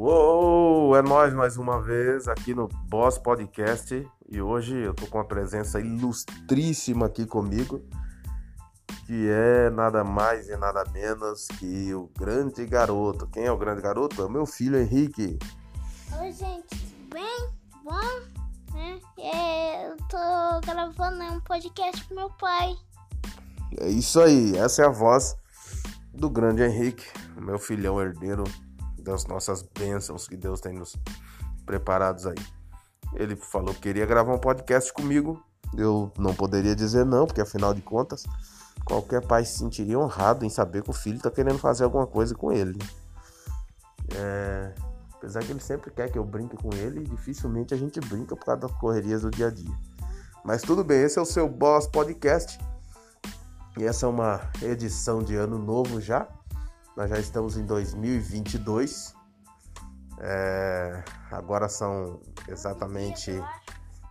Uou, é nós mais uma vez aqui no Boss Podcast e hoje eu tô com uma presença ilustríssima aqui comigo, que é nada mais e nada menos que o grande garoto. Quem é o grande garoto? É o meu filho Henrique. Oi, gente, tudo bem? Bom? Né? É, eu tô gravando um podcast com meu pai. É isso aí, essa é a voz do grande Henrique, meu filhão herdeiro das nossas bênçãos que Deus tem nos preparados aí. Ele falou que queria gravar um podcast comigo. Eu não poderia dizer não, porque afinal de contas, qualquer pai se sentiria honrado em saber que o filho está querendo fazer alguma coisa com ele. É... Apesar que ele sempre quer que eu brinque com ele, dificilmente a gente brinca por causa das correrias do dia a dia. Mas tudo bem, esse é o seu Boss Podcast. E essa é uma edição de ano novo já. Nós já estamos em 2022. É, agora são exatamente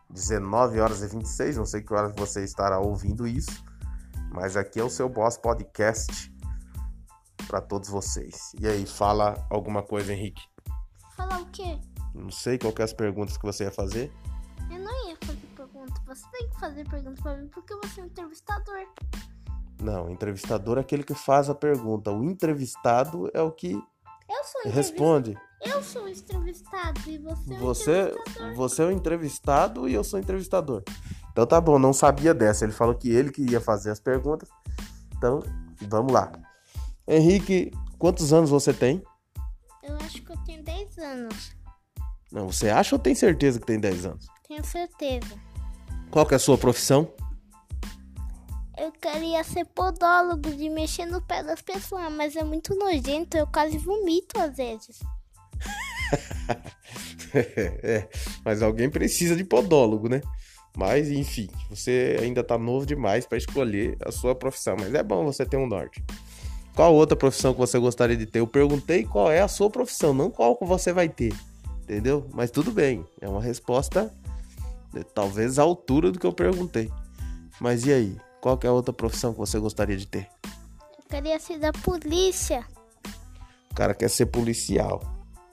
19 horas e 26. Não sei que horas você estará ouvindo isso, mas aqui é o seu Boss Podcast para todos vocês. E aí, fala alguma coisa, Henrique? Falar o quê? Não sei qual que é as perguntas que você ia fazer. Eu não ia fazer pergunta. Você tem que fazer pergunta pra mim porque você é um entrevistador. Não, entrevistador é aquele que faz a pergunta. O entrevistado é o que Eu responde. Eu sou entrevistado e você é Você, entrevistador. você é o entrevistado e eu sou o entrevistador. Então tá bom, não sabia dessa. Ele falou que ele que ia fazer as perguntas. Então, vamos lá. Henrique, quantos anos você tem? Eu acho que eu tenho 10 anos. Não, você acha ou tem certeza que tem 10 anos? Tenho certeza. Qual que é a sua profissão? Queria ser podólogo de mexer no pé das pessoas, mas é muito nojento, eu quase vomito às vezes. é, mas alguém precisa de podólogo, né? Mas enfim, você ainda tá novo demais para escolher a sua profissão, mas é bom você ter um norte. Qual outra profissão que você gostaria de ter? Eu perguntei qual é a sua profissão, não qual que você vai ter. Entendeu? Mas tudo bem, é uma resposta eh, talvez à altura do que eu perguntei. Mas e aí? Qual que é a outra profissão que você gostaria de ter? Eu queria ser da polícia. O cara quer ser policial.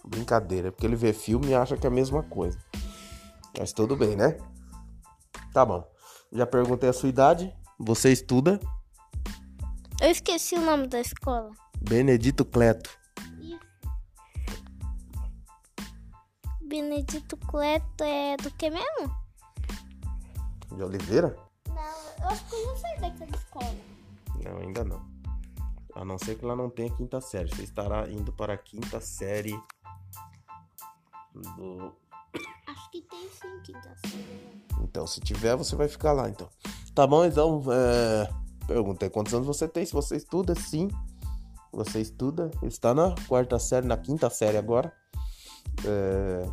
Brincadeira, é porque ele vê filme e acha que é a mesma coisa. Mas tudo bem, né? Tá bom. Já perguntei a sua idade. Você estuda Eu esqueci o nome da escola. Benedito Cleto. Benedito Cleto é do que mesmo? De Oliveira? Eu acho que eu não sei daquela escola. Não, ainda não. A não ser que lá não tenha quinta série. Você estará indo para a quinta série do. Acho que tem sim quinta série. Então, se tiver, você vai ficar lá, então. Tá bom, então. É... Perguntei quantos anos você tem. Se você estuda, sim. Você estuda. Está na quarta série, na quinta série agora. É...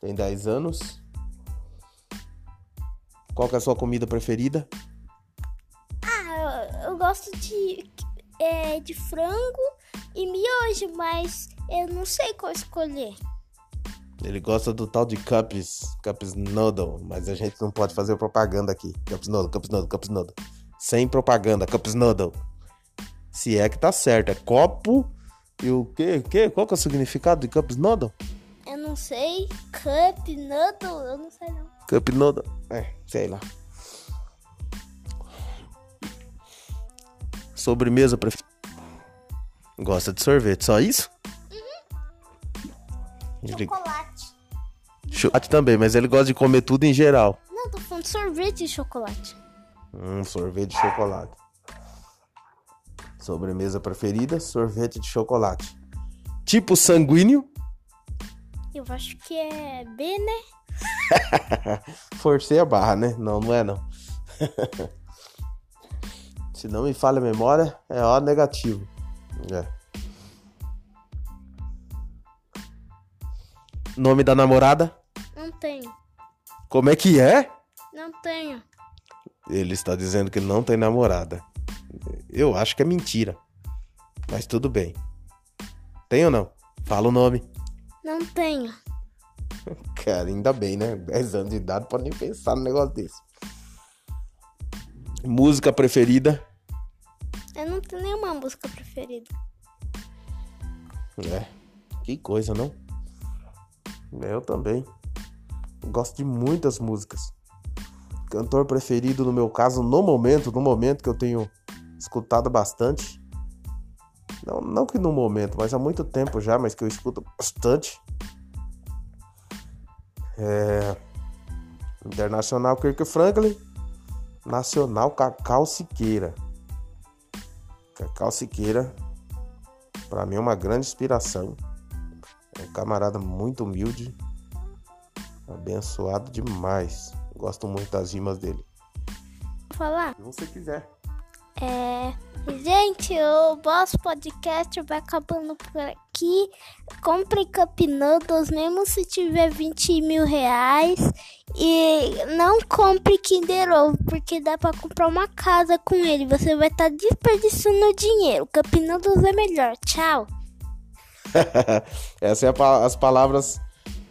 Tem 10 anos. Qual é a sua comida preferida? Ah, eu, eu gosto de, é, de frango e miojo, mas eu não sei qual escolher. Ele gosta do tal de Cups, Cups Noodle, mas a gente não pode fazer propaganda aqui. Cups Noodle, Cups Noodle, Cups Noodle. Sem propaganda, Cups Noodle. Se é que tá certo, é copo e o quê? quê? Qual que é o significado de Cups Noodle? Eu não sei. Cup, noodle, eu não sei não. Cup Noodle, é, sei lá. Sobremesa preferida. Gosta de sorvete, só isso? Ele- Chocolate. Chocolate também, mas ele gosta de comer tudo em geral. Não, tô falando de sorvete de chocolate. Hum, sorvete de chocolate. Sobremesa preferida, sorvete de chocolate. Tipo sanguíneo, Eu acho que é B, né? forcei a barra, né? Não, não é não. Se não me falha a memória, é O negativo. É. Nome da namorada? Não tenho. Como é que é? Não tenho. Ele está dizendo que não tem namorada. Eu acho que é mentira. Mas tudo bem. Tem ou não? Fala o nome. Não tenho. Cara, ainda bem, né? 10 anos de idade, pode nem pensar no negócio desse. Música preferida? Eu não tenho nenhuma música preferida. É. Que coisa, não? Eu também. Gosto de muitas músicas. Cantor preferido no meu caso, no momento, no momento que eu tenho escutado bastante. Não, não que no momento, mas há muito tempo já, mas que eu escuto bastante. É... Internacional Kirk Franklin. Nacional Cacau Siqueira. Cacau Siqueira, para mim é uma grande inspiração. É um camarada muito humilde, abençoado demais. Gosto muito das rimas dele. Falar? Se você quiser. É, gente, o Boss Podcast vai acabando por aqui. Compre Cup Noodles, mesmo se tiver 20 mil reais. E não compre Kinder Ovo, porque dá pra comprar uma casa com ele. Você vai estar tá desperdiçando dinheiro. Cup Noodles é melhor. Tchau. Essas são é as palavras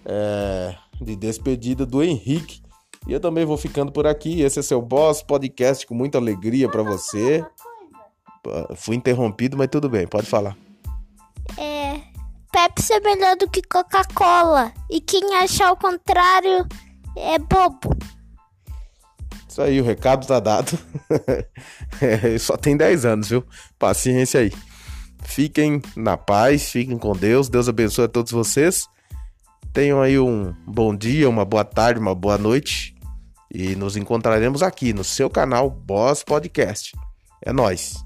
é, de despedida do Henrique e eu também vou ficando por aqui. Esse é seu Boss Podcast com muita alegria para você. Fui interrompido, mas tudo bem, pode falar. Pepsi é melhor do que Coca-Cola. E quem achar o contrário é bobo. Isso aí, o recado tá dado. é, só tem 10 anos, viu? Paciência aí. Fiquem na paz, fiquem com Deus. Deus abençoe a todos vocês. Tenham aí um bom dia, uma boa tarde, uma boa noite. E nos encontraremos aqui no seu canal Boss Podcast. É nós.